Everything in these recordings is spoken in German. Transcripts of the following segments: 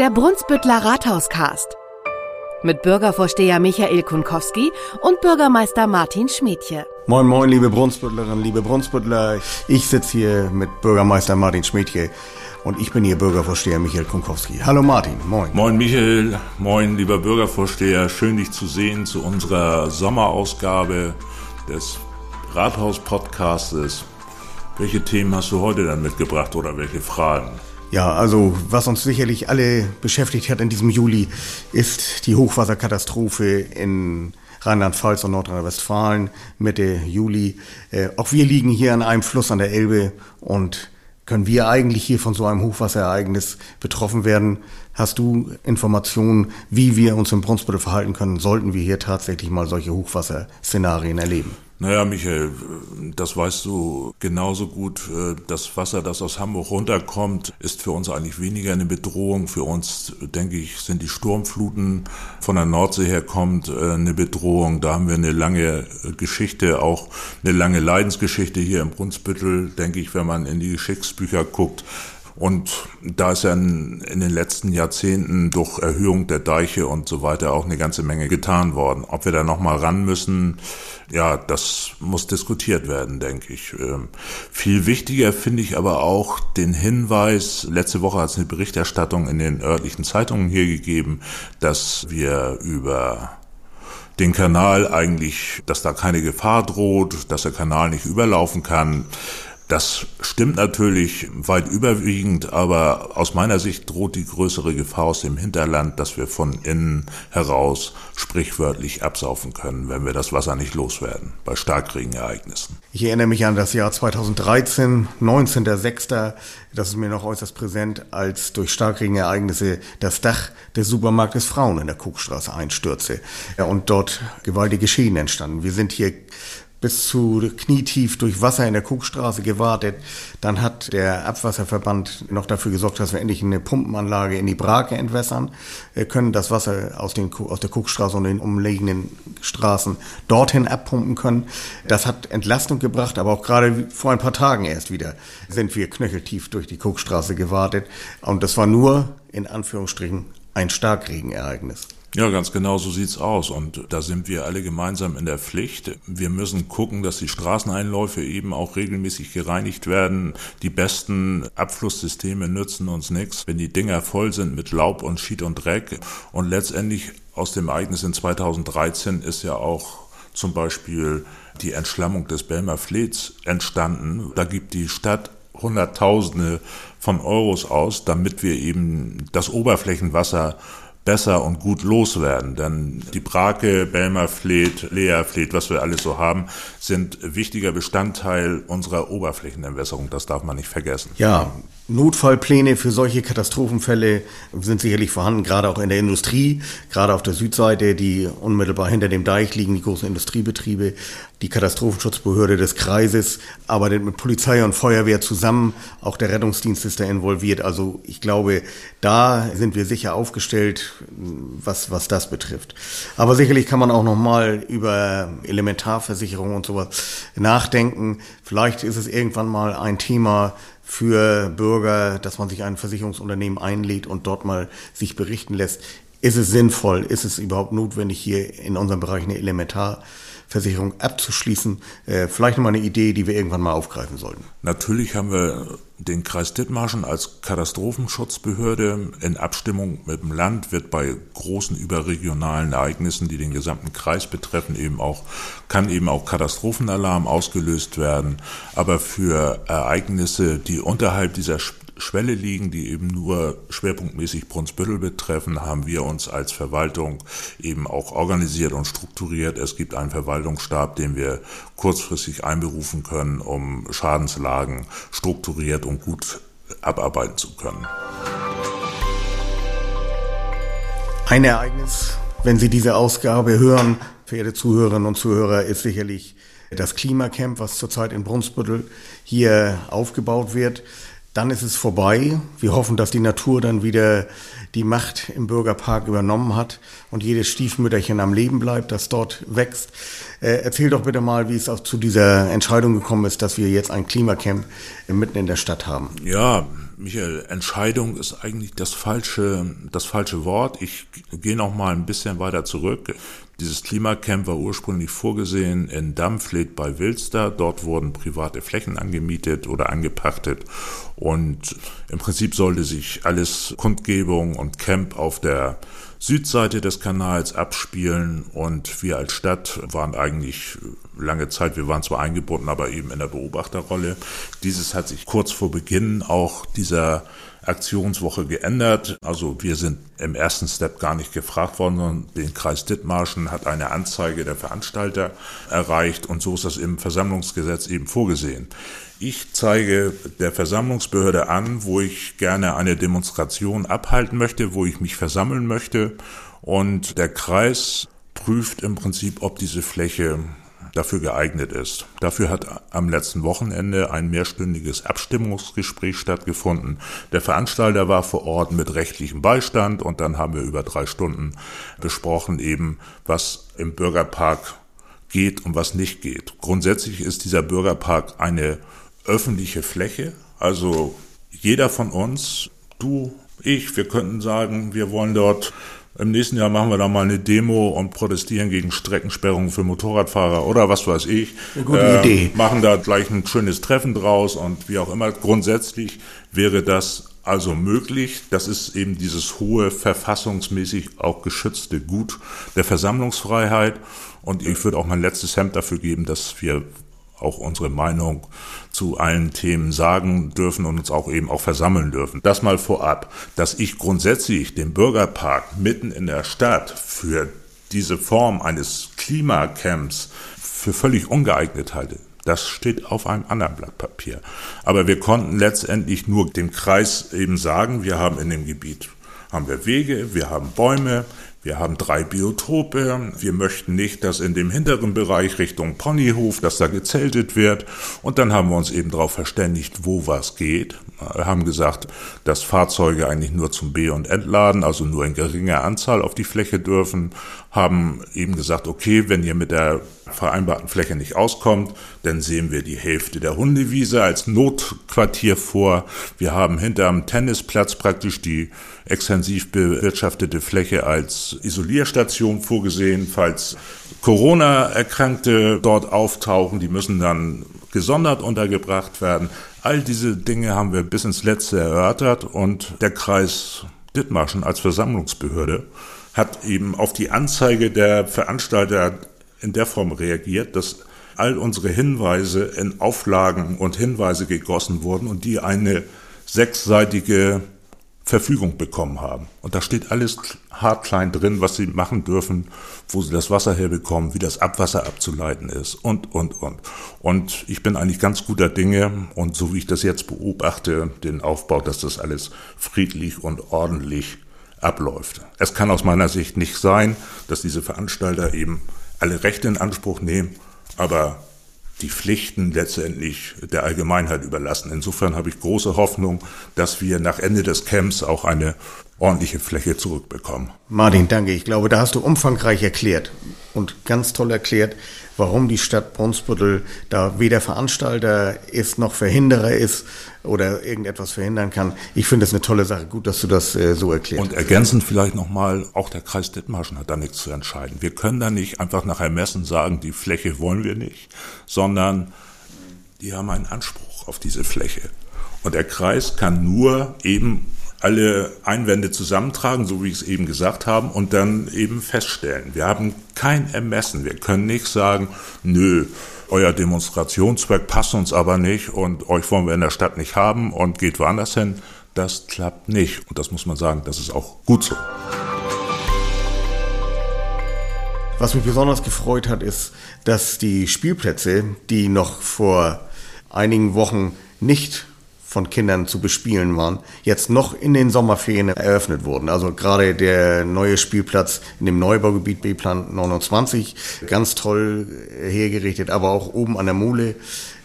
Der Brunsbüttler Rathauscast. Mit Bürgervorsteher Michael Kunkowski und Bürgermeister Martin Schmidtje. Moin, moin, liebe Brunsbüttlerinnen, liebe Brunsbüttler. Ich sitze hier mit Bürgermeister Martin Schmidtje und ich bin Ihr Bürgervorsteher Michael Kunkowski. Hallo Martin, moin. Moin Michael, moin lieber Bürgervorsteher. Schön dich zu sehen zu unserer Sommerausgabe des Rathaus-Podcastes. Welche Themen hast du heute dann mitgebracht oder welche Fragen? Ja, also was uns sicherlich alle beschäftigt hat in diesem Juli, ist die Hochwasserkatastrophe in Rheinland-Pfalz und Nordrhein-Westfalen Mitte Juli. Äh, auch wir liegen hier an einem Fluss an der Elbe und können wir eigentlich hier von so einem Hochwasserereignis betroffen werden? Hast du Informationen, wie wir uns im Brunsbüttel verhalten können, sollten wir hier tatsächlich mal solche Hochwasserszenarien erleben? Naja, Michael, das weißt du genauso gut. Das Wasser, das aus Hamburg runterkommt, ist für uns eigentlich weniger eine Bedrohung. Für uns, denke ich, sind die Sturmfluten von der Nordsee her kommt eine Bedrohung. Da haben wir eine lange Geschichte, auch eine lange Leidensgeschichte hier im Brunsbüttel, denke ich, wenn man in die Geschichtsbücher guckt. Und da ist ja in, in, den letzten Jahrzehnten durch Erhöhung der Deiche und so weiter auch eine ganze Menge getan worden. Ob wir da nochmal ran müssen, ja, das muss diskutiert werden, denke ich. Ähm, viel wichtiger finde ich aber auch den Hinweis, letzte Woche hat es eine Berichterstattung in den örtlichen Zeitungen hier gegeben, dass wir über den Kanal eigentlich, dass da keine Gefahr droht, dass der Kanal nicht überlaufen kann. Das stimmt natürlich weit überwiegend, aber aus meiner Sicht droht die größere Gefahr aus dem Hinterland, dass wir von innen heraus sprichwörtlich absaufen können, wenn wir das Wasser nicht loswerden bei Starkregenereignissen. Ich erinnere mich an das Jahr 2013, 19.06., das ist mir noch äußerst präsent, als durch Starkregenereignisse das Dach des Supermarktes Frauen in der Kuckstraße einstürzte und dort gewaltige Schäden entstanden. Wir sind hier bis zu knietief durch Wasser in der Kuckstraße gewartet. Dann hat der Abwasserverband noch dafür gesorgt, dass wir endlich eine Pumpenanlage in die Brake entwässern wir können, das Wasser aus, den, aus der Kuckstraße und den umliegenden Straßen dorthin abpumpen können. Das hat Entlastung gebracht, aber auch gerade vor ein paar Tagen erst wieder sind wir knöcheltief durch die Kuckstraße gewartet. Und das war nur, in Anführungsstrichen, ein Starkregenereignis. Ja, ganz genau so sieht's aus. Und da sind wir alle gemeinsam in der Pflicht. Wir müssen gucken, dass die Straßeneinläufe eben auch regelmäßig gereinigt werden. Die besten Abflusssysteme nützen uns nichts, wenn die Dinger voll sind mit Laub und Schied und Dreck. Und letztendlich aus dem Ereignis in 2013 ist ja auch zum Beispiel die Entschlammung des Belmer Flets entstanden. Da gibt die Stadt Hunderttausende von Euros aus, damit wir eben das Oberflächenwasser besser und gut loswerden. Denn die Brake, Belmer Fleet, Lea Fleet, was wir alles so haben, sind wichtiger Bestandteil unserer Oberflächenentwässerung. Das darf man nicht vergessen. Ja, Notfallpläne für solche Katastrophenfälle sind sicherlich vorhanden, gerade auch in der Industrie, gerade auf der Südseite, die unmittelbar hinter dem Deich liegen, die großen Industriebetriebe. Die Katastrophenschutzbehörde des Kreises arbeitet mit Polizei und Feuerwehr zusammen. Auch der Rettungsdienst ist da involviert. Also ich glaube, da sind wir sicher aufgestellt, was, was das betrifft. Aber sicherlich kann man auch nochmal über Elementarversicherung und sowas nachdenken. Vielleicht ist es irgendwann mal ein Thema, für Bürger, dass man sich ein Versicherungsunternehmen einlädt und dort mal sich berichten lässt. Ist es sinnvoll? Ist es überhaupt notwendig, hier in unserem Bereich eine Elementarversicherung abzuschließen? Äh, vielleicht nochmal eine Idee, die wir irgendwann mal aufgreifen sollten. Natürlich haben wir den Kreis Dithmarschen als Katastrophenschutzbehörde in Abstimmung mit dem Land wird bei großen überregionalen Ereignissen, die den gesamten Kreis betreffen, eben auch, kann eben auch Katastrophenalarm ausgelöst werden. Aber für Ereignisse, die unterhalb dieser Schwelle liegen, die eben nur schwerpunktmäßig Brunsbüttel betreffen, haben wir uns als Verwaltung eben auch organisiert und strukturiert. Es gibt einen Verwaltungsstab, den wir kurzfristig einberufen können, um Schadenslagen strukturiert und gut abarbeiten zu können. Ein Ereignis, wenn Sie diese Ausgabe hören, verehrte Zuhörerinnen und Zuhörer, ist sicherlich das Klimacamp, was zurzeit in Brunsbüttel hier aufgebaut wird dann ist es vorbei. Wir hoffen, dass die Natur dann wieder die Macht im Bürgerpark übernommen hat und jedes Stiefmütterchen am Leben bleibt, das dort wächst. Äh, erzähl doch bitte mal, wie es auch zu dieser Entscheidung gekommen ist, dass wir jetzt ein Klimacamp mitten in der Stadt haben. Ja, Michael, Entscheidung ist eigentlich das falsche, das falsche Wort. Ich gehe noch mal ein bisschen weiter zurück. Dieses Klimacamp war ursprünglich vorgesehen in Dampfled bei Wilster. Dort wurden private Flächen angemietet oder angepachtet. Und im Prinzip sollte sich alles Kundgebung und Camp auf der Südseite des Kanals abspielen. Und wir als Stadt waren eigentlich lange Zeit, wir waren zwar eingebunden, aber eben in der Beobachterrolle. Dieses hat sich kurz vor Beginn auch dieser Aktionswoche geändert. Also wir sind im ersten Step gar nicht gefragt worden, sondern den Kreis Dithmarschen hat eine Anzeige der Veranstalter erreicht und so ist das im Versammlungsgesetz eben vorgesehen. Ich zeige der Versammlungsbehörde an, wo ich gerne eine Demonstration abhalten möchte, wo ich mich versammeln möchte und der Kreis prüft im Prinzip, ob diese Fläche dafür geeignet ist. Dafür hat am letzten Wochenende ein mehrstündiges Abstimmungsgespräch stattgefunden. Der Veranstalter war vor Ort mit rechtlichem Beistand und dann haben wir über drei Stunden besprochen eben, was im Bürgerpark geht und was nicht geht. Grundsätzlich ist dieser Bürgerpark eine öffentliche Fläche, also jeder von uns, du, ich, wir könnten sagen, wir wollen dort im nächsten Jahr machen wir da mal eine Demo und protestieren gegen Streckensperrungen für Motorradfahrer oder was weiß ich. Eine gute äh, Idee. Machen da gleich ein schönes Treffen draus und wie auch immer. Grundsätzlich wäre das also möglich. Das ist eben dieses hohe, verfassungsmäßig auch geschützte Gut der Versammlungsfreiheit. Und ich würde auch mein letztes Hemd dafür geben, dass wir auch unsere Meinung zu allen Themen sagen dürfen und uns auch eben auch versammeln dürfen. Das mal vorab, dass ich grundsätzlich den Bürgerpark mitten in der Stadt für diese Form eines Klimacamps für völlig ungeeignet halte. Das steht auf einem anderen Blatt Papier. Aber wir konnten letztendlich nur dem Kreis eben sagen, wir haben in dem Gebiet haben wir Wege, wir haben Bäume, wir haben drei Biotope. Wir möchten nicht, dass in dem hinteren Bereich Richtung Ponyhof, dass da gezeltet wird. Und dann haben wir uns eben darauf verständigt, wo was geht. Wir haben gesagt, dass Fahrzeuge eigentlich nur zum B- und Entladen, also nur in geringer Anzahl auf die Fläche dürfen. Haben eben gesagt, okay, wenn ihr mit der vereinbarten Fläche nicht auskommt, dann sehen wir die Hälfte der Hundewiese als Notquartier vor. Wir haben hinterm Tennisplatz praktisch die extensiv bewirtschaftete Fläche als Isolierstation vorgesehen, falls Corona-Erkrankte dort auftauchen, die müssen dann gesondert untergebracht werden. All diese Dinge haben wir bis ins Letzte erörtert und der Kreis Dithmarschen als Versammlungsbehörde hat eben auf die Anzeige der Veranstalter in der Form reagiert, dass all unsere Hinweise in Auflagen und Hinweise gegossen wurden und die eine sechsseitige Verfügung bekommen haben. Und da steht alles hart klein drin, was sie machen dürfen, wo sie das Wasser herbekommen, wie das Abwasser abzuleiten ist und, und, und. Und ich bin eigentlich ganz guter Dinge und so wie ich das jetzt beobachte, den Aufbau, dass das alles friedlich und ordentlich abläuft. Es kann aus meiner Sicht nicht sein, dass diese Veranstalter eben alle Rechte in Anspruch nehmen, aber die Pflichten letztendlich der Allgemeinheit überlassen. Insofern habe ich große Hoffnung, dass wir nach Ende des Camps auch eine ordentliche Fläche zurückbekommen. Martin, danke. Ich glaube, da hast du umfangreich erklärt und ganz toll erklärt, warum die Stadt Brunsbüttel da weder Veranstalter ist noch Verhinderer ist oder irgendetwas verhindern kann. Ich finde es eine tolle Sache. Gut, dass du das äh, so erklärst. Und ergänzend vielleicht nochmal, auch der Kreis Dithmarschen hat da nichts zu entscheiden. Wir können da nicht einfach nach Ermessen sagen, die Fläche wollen wir nicht, sondern die haben einen Anspruch auf diese Fläche. Und der Kreis kann nur eben alle Einwände zusammentragen, so wie ich es eben gesagt habe, und dann eben feststellen. Wir haben kein Ermessen. Wir können nicht sagen, nö, euer Demonstrationszweck passt uns aber nicht und euch wollen wir in der Stadt nicht haben und geht woanders hin. Das klappt nicht. Und das muss man sagen, das ist auch gut so. Was mich besonders gefreut hat, ist, dass die Spielplätze, die noch vor einigen Wochen nicht von Kindern zu bespielen waren, jetzt noch in den Sommerferien eröffnet wurden. Also gerade der neue Spielplatz in dem Neubaugebiet B-Plan 29, ganz toll hergerichtet, aber auch oben an der Mole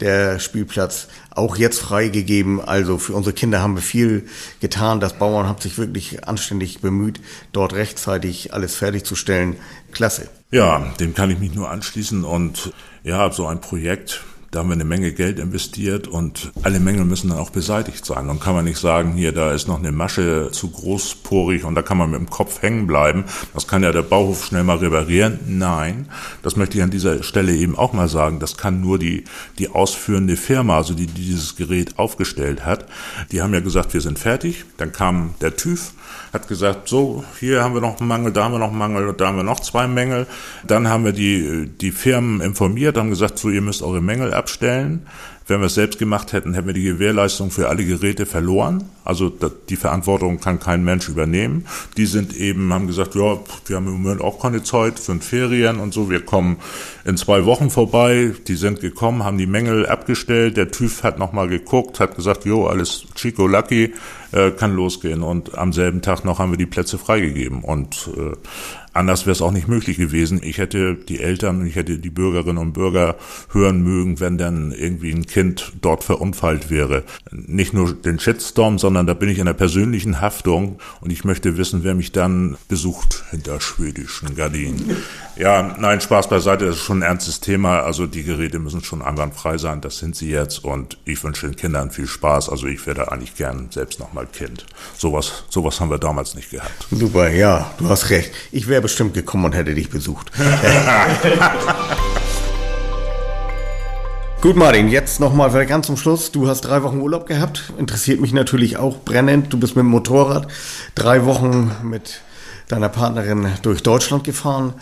der Spielplatz auch jetzt freigegeben. Also für unsere Kinder haben wir viel getan. Das Bauern hat sich wirklich anständig bemüht, dort rechtzeitig alles fertigzustellen. Klasse. Ja, dem kann ich mich nur anschließen und ja, so ein Projekt Da haben wir eine Menge Geld investiert und alle Mängel müssen dann auch beseitigt sein. Dann kann man nicht sagen, hier, da ist noch eine Masche zu großporig und da kann man mit dem Kopf hängen bleiben. Das kann ja der Bauhof schnell mal reparieren. Nein, das möchte ich an dieser Stelle eben auch mal sagen. Das kann nur die, die ausführende Firma, also die, die dieses Gerät aufgestellt hat. Die haben ja gesagt, wir sind fertig. Dann kam der TÜV, hat gesagt, so, hier haben wir noch einen Mangel, da haben wir noch einen Mangel, da haben wir noch zwei Mängel. Dann haben wir die, die Firmen informiert, haben gesagt, so, ihr müsst eure Mängel abstellen. Wenn wir es selbst gemacht hätten, hätten wir die Gewährleistung für alle Geräte verloren. Also die Verantwortung kann kein Mensch übernehmen. Die sind eben, haben gesagt, ja, wir haben im Moment auch keine Zeit, sind Ferien und so, wir kommen in zwei Wochen vorbei. Die sind gekommen, haben die Mängel abgestellt. Der TÜV hat nochmal geguckt, hat gesagt, jo, alles Chico Lucky, äh, kann losgehen. Und am selben Tag noch haben wir die Plätze freigegeben. Und äh, Anders wäre es auch nicht möglich gewesen. Ich hätte die Eltern und ich hätte die Bürgerinnen und Bürger hören mögen, wenn dann irgendwie ein Kind dort verunfallt wäre. Nicht nur den Shitstorm, sondern da bin ich in der persönlichen Haftung und ich möchte wissen, wer mich dann besucht hinter schwedischen Gardinen. Ja, nein, Spaß beiseite, das ist schon ein ernstes Thema. Also die Geräte müssen schon einwandfrei sein, das sind sie jetzt und ich wünsche den Kindern viel Spaß. Also ich werde eigentlich gern selbst nochmal Kind. Sowas, sowas haben wir damals nicht gehabt. Super, ja, du hast recht. Ich wäre bestimmt gekommen und hätte dich besucht. Gut, Martin, jetzt nochmal ganz zum Schluss. Du hast drei Wochen Urlaub gehabt. Interessiert mich natürlich auch brennend. Du bist mit dem Motorrad drei Wochen mit deiner Partnerin durch Deutschland gefahren.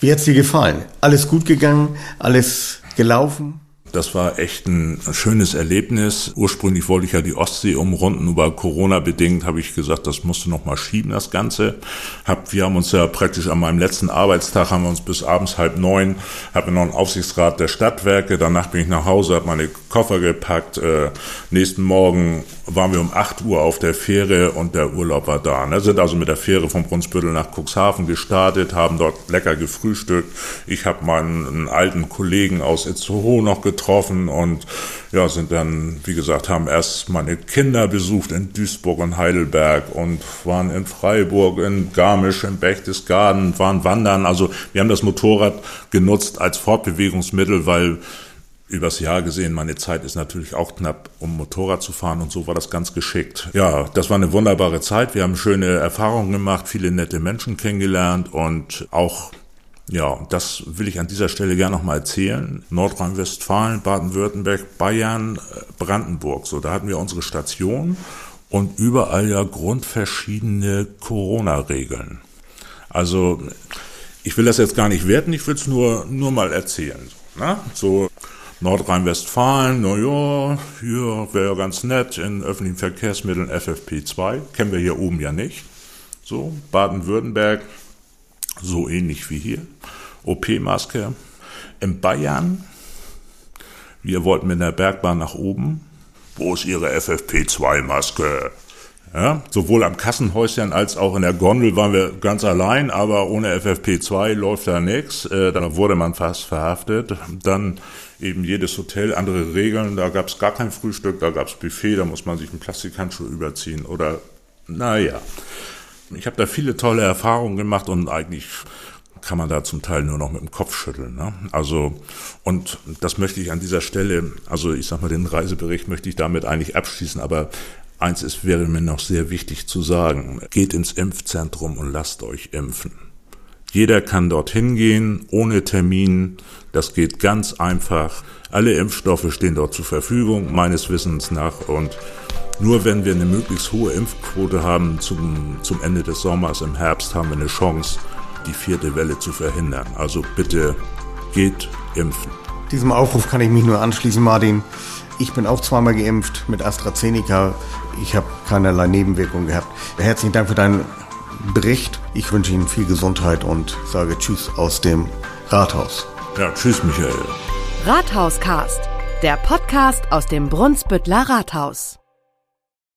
Wie hat's dir gefallen? Alles gut gegangen? Alles gelaufen? Das war echt ein schönes Erlebnis. Ursprünglich wollte ich ja die Ostsee umrunden, aber Corona bedingt habe ich gesagt, das musste noch mal schieben, das Ganze. Hab, wir haben uns ja praktisch an meinem letzten Arbeitstag, haben wir uns bis abends halb neun, habe noch einen Aufsichtsrat der Stadtwerke, danach bin ich nach Hause, habe meine Koffer gepackt. Äh, nächsten Morgen waren wir um acht Uhr auf der Fähre und der Urlaub war da. Ne? Sind also mit der Fähre vom Brunsbüttel nach Cuxhaven gestartet, haben dort lecker gefrühstückt. Ich habe meinen alten Kollegen aus Itzehoe noch getroffen getroffen und ja, sind dann, wie gesagt, haben erst meine Kinder besucht in Duisburg und Heidelberg und waren in Freiburg, in Garmisch, in Berchtesgaden, waren wandern. Also wir haben das Motorrad genutzt als Fortbewegungsmittel, weil übers Jahr gesehen, meine Zeit ist natürlich auch knapp, um Motorrad zu fahren und so war das ganz geschickt. Ja, das war eine wunderbare Zeit. Wir haben schöne Erfahrungen gemacht, viele nette Menschen kennengelernt und auch ja, das will ich an dieser Stelle gerne nochmal erzählen. Nordrhein-Westfalen, Baden-Württemberg, Bayern, äh, Brandenburg. So, da hatten wir unsere Station und überall ja grundverschiedene Corona-Regeln. Also, ich will das jetzt gar nicht werten, ich will es nur, nur mal erzählen. Na? So, Nordrhein-Westfalen, na ja, hier wäre ja ganz nett, in öffentlichen Verkehrsmitteln FFP2, kennen wir hier oben ja nicht. So, Baden-Württemberg, so ähnlich wie hier. OP-Maske. In Bayern, wir wollten mit der Bergbahn nach oben. Wo ist Ihre FFP2-Maske? Ja, sowohl am Kassenhäuschen als auch in der Gondel waren wir ganz allein, aber ohne FFP2 läuft da nichts. Äh, da wurde man fast verhaftet. Dann eben jedes Hotel, andere Regeln. Da gab es gar kein Frühstück, da gab es Buffet, da muss man sich einen Plastikhandschuh überziehen. Oder, naja. Ich habe da viele tolle Erfahrungen gemacht und eigentlich kann man da zum Teil nur noch mit dem Kopf schütteln. Ne? Also, und das möchte ich an dieser Stelle, also ich sag mal, den Reisebericht möchte ich damit eigentlich abschließen, aber eins ist, wäre mir noch sehr wichtig zu sagen. Geht ins Impfzentrum und lasst euch impfen. Jeder kann dorthin gehen, ohne Termin. Das geht ganz einfach. Alle Impfstoffe stehen dort zur Verfügung, meines Wissens nach. Und nur wenn wir eine möglichst hohe Impfquote haben zum, zum Ende des Sommers, im Herbst, haben wir eine Chance, die vierte Welle zu verhindern. Also bitte geht impfen. Diesem Aufruf kann ich mich nur anschließen, Martin. Ich bin auch zweimal geimpft mit AstraZeneca. Ich habe keinerlei Nebenwirkungen gehabt. Herzlichen Dank für deinen Bericht. Ich wünsche Ihnen viel Gesundheit und sage Tschüss aus dem Rathaus. Ja, tschüss, Michael. Rathauscast, der Podcast aus dem Brunsbüttler Rathaus.